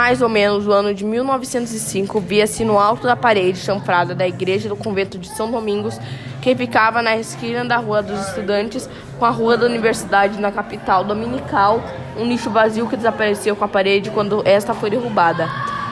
Mais ou menos no ano de 1905, via-se no alto da parede chanfrada da igreja do convento de São Domingos, que ficava na esquina da Rua dos Estudantes com a Rua da Universidade na capital dominical, um nicho vazio que desapareceu com a parede quando esta foi derrubada.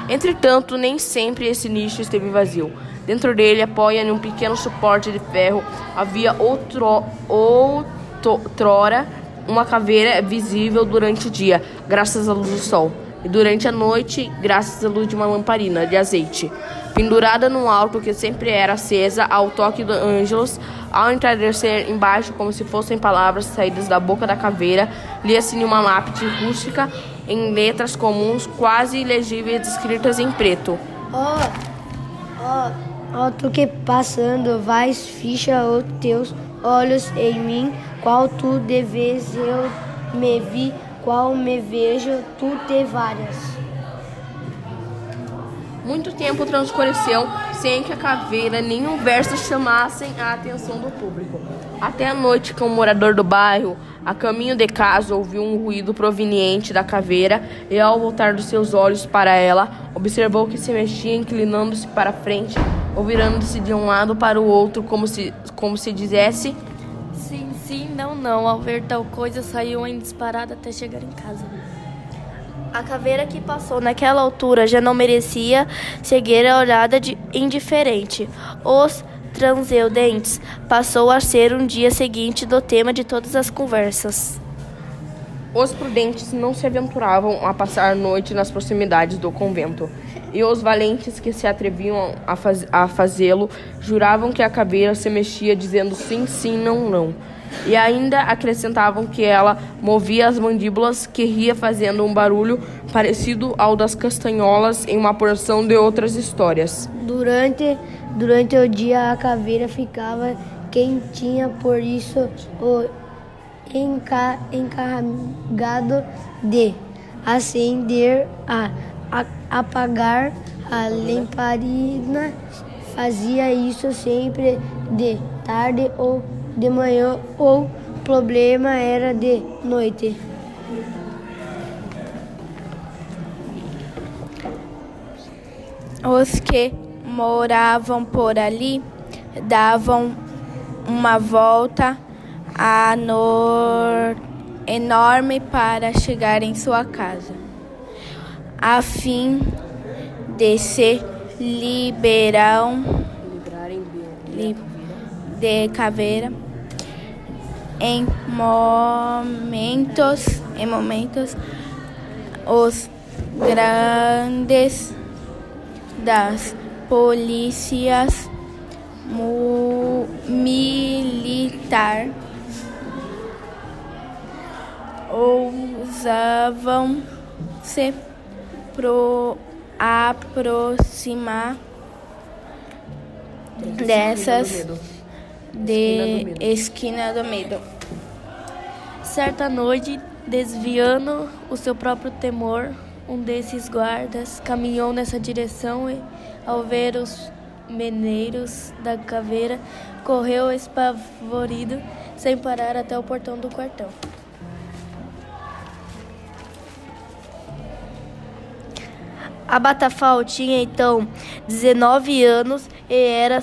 Entretanto, nem sempre esse nicho esteve vazio. Dentro dele, apoia em um pequeno suporte de ferro, havia outro, outrora uma caveira visível durante o dia, graças à luz do sol, e durante a noite, graças à luz de uma lamparina de azeite. Pendurada num alto que sempre era acesa ao toque do ângelos, ao entardecer embaixo, como se fossem palavras saídas da boca da caveira, lia-se uma lápide rústica, em letras comuns, quase ilegíveis, escritas em preto. Ó, ó, ó, tu que passando, vais, ficha os teus olhos em mim, qual tu deves eu me vi, qual me vejo, tu te várias. Muito tempo transcorreu sem que a caveira nem um verso chamassem a atenção do público. Até a noite que um morador do bairro, a caminho de casa, ouviu um ruído proveniente da caveira e, ao voltar dos seus olhos para ela, observou que se mexia inclinando-se para frente ou virando-se de um lado para o outro, como se, como se dissesse Sim, sim, não, não. Ao ver tal coisa, saiu em disparada até chegar em casa. A caveira que passou naquela altura já não merecia seguir a olhada de indiferente. Os transeuntes passou a ser um dia seguinte do tema de todas as conversas. Os prudentes não se aventuravam a passar a noite nas proximidades do convento, e os valentes que se atreviam a, faz a fazê-lo juravam que a caveira se mexia, dizendo sim, sim, não, não. E ainda acrescentavam que ela movia as mandíbulas, que ria fazendo um barulho parecido ao das castanholas em uma porção de outras histórias. Durante, durante o dia a caveira ficava quentinha, por isso o enca, encarregado de acender a, a apagar a lamparina fazia isso sempre de tarde ou de manhã ou problema era de noite. Os que moravam por ali davam uma volta a nor enorme para chegar em sua casa, a fim de se liberam li, de caveira em momentos em momentos os grandes das polícias militar ousavam se pro aproximar dessas de esquina do medo. Certa noite, desviando o seu próprio temor, um desses guardas caminhou nessa direção e, ao ver os meneiros da caveira, correu espavorido, sem parar até o portão do quartel. A Batafal tinha então 19 anos e era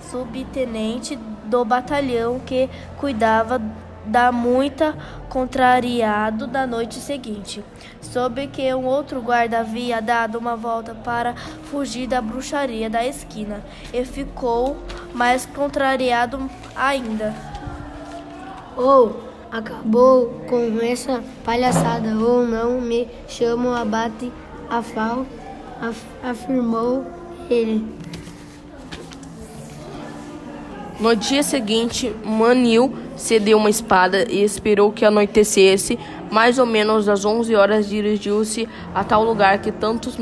subtenente do batalhão que cuidava da muita contrariado da noite seguinte. Soube que um outro guarda havia dado uma volta para fugir da bruxaria da esquina e ficou mais contrariado ainda. Ou oh, acabou com essa palhaçada, ou não me chamo abate afal, af, afirmou ele. No dia seguinte, Manil cedeu uma espada e esperou que anoitecesse. Mais ou menos às 11 horas dirigiu-se a tal lugar que tantos,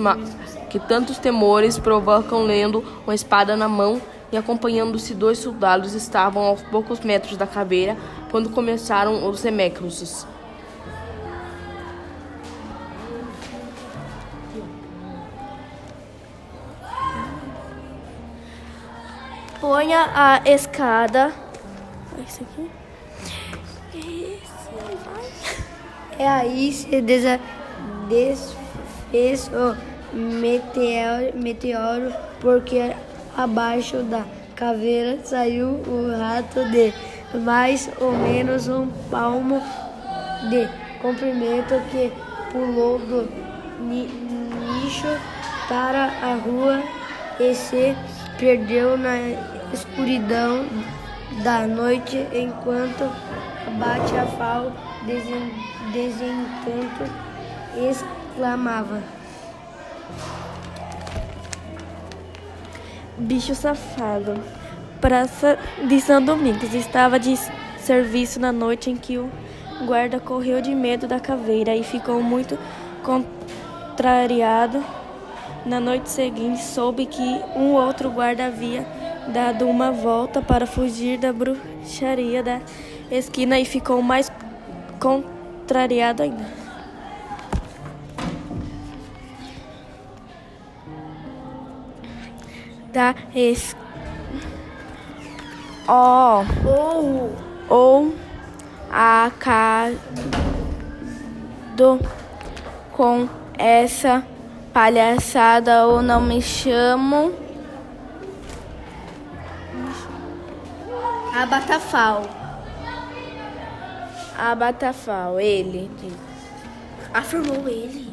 que tantos temores provocam, lendo uma espada na mão e acompanhando-se dois soldados estavam aos poucos metros da caveira quando começaram os remécrusos. A escada. Isso aqui. É aí se desa, fez o meteoro, meteoro porque abaixo da caveira saiu o rato de mais ou menos um palmo de comprimento que pulou do nicho para a rua e se perdeu na escuridão da noite enquanto abate a fal desencanto exclamava. Bicho safado. Praça de São Domingos. Estava de serviço na noite em que o guarda correu de medo da caveira e ficou muito contrariado. Na noite seguinte, soube que um outro guarda havia dado uma volta para fugir da bruxaria da esquina e ficou mais contrariado ainda. Da es... Oh. Ou. Ou. Acado com essa palhaçada ou não me chamo. Abatafal. Abatafal, ele. Afirmou ele.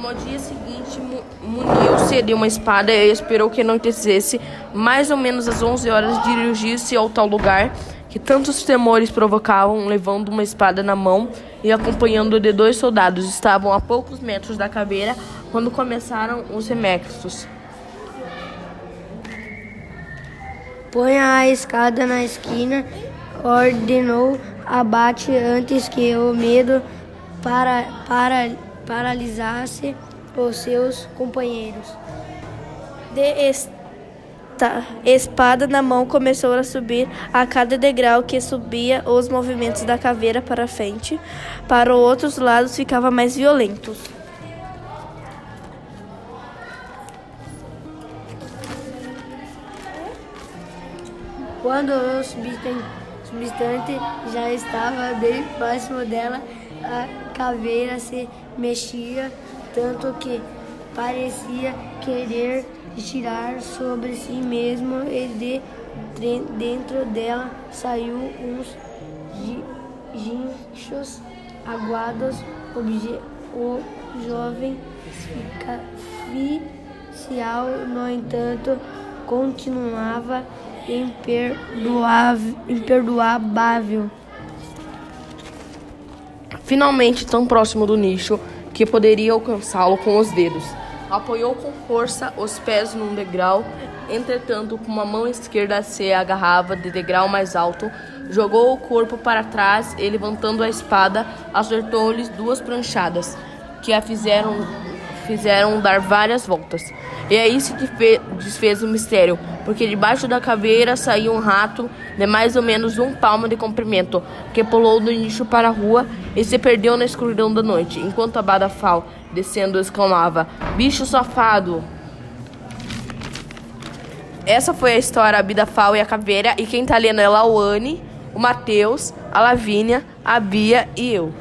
No dia seguinte, muniu-se de uma espada e esperou que anoitecesse. Mais ou menos às 11 horas, dirigiu-se ao tal lugar que tantos temores provocavam, levando uma espada na mão e acompanhando de dois soldados. Estavam a poucos metros da caveira quando começaram os remexos. Ponha a escada na esquina, ordenou abate antes que o medo para, para, paralisasse os seus companheiros. De espada na mão, começou a subir a cada degrau que subia os movimentos da caveira para frente. Para os outros lados ficava mais violentos. Quando o substante já estava bem próximo dela, a caveira se mexia tanto que parecia querer tirar sobre si mesmo e de dentro dela saiu uns guinchos aguados. O jovem oficial, no entanto, continuava imperdoável. Finalmente, tão próximo do nicho que poderia alcançá-lo com os dedos. Apoiou com força os pés num degrau, entretanto, com uma mão esquerda se agarrava de degrau mais alto, jogou o corpo para trás e, levantando a espada, acertou-lhes duas pranchadas, que a fizeram, fizeram dar várias voltas. E aí se desfez o mistério, porque debaixo da caveira saiu um rato de mais ou menos um palmo de comprimento, que pulou do nicho para a rua e se perdeu na escuridão da noite, enquanto a Badafal, descendo, exclamava: Bicho safado! Essa foi a história, a Bidafal e a caveira, e quem tá lendo é a Lauane, o Matheus, a Lavínia, a Bia e eu.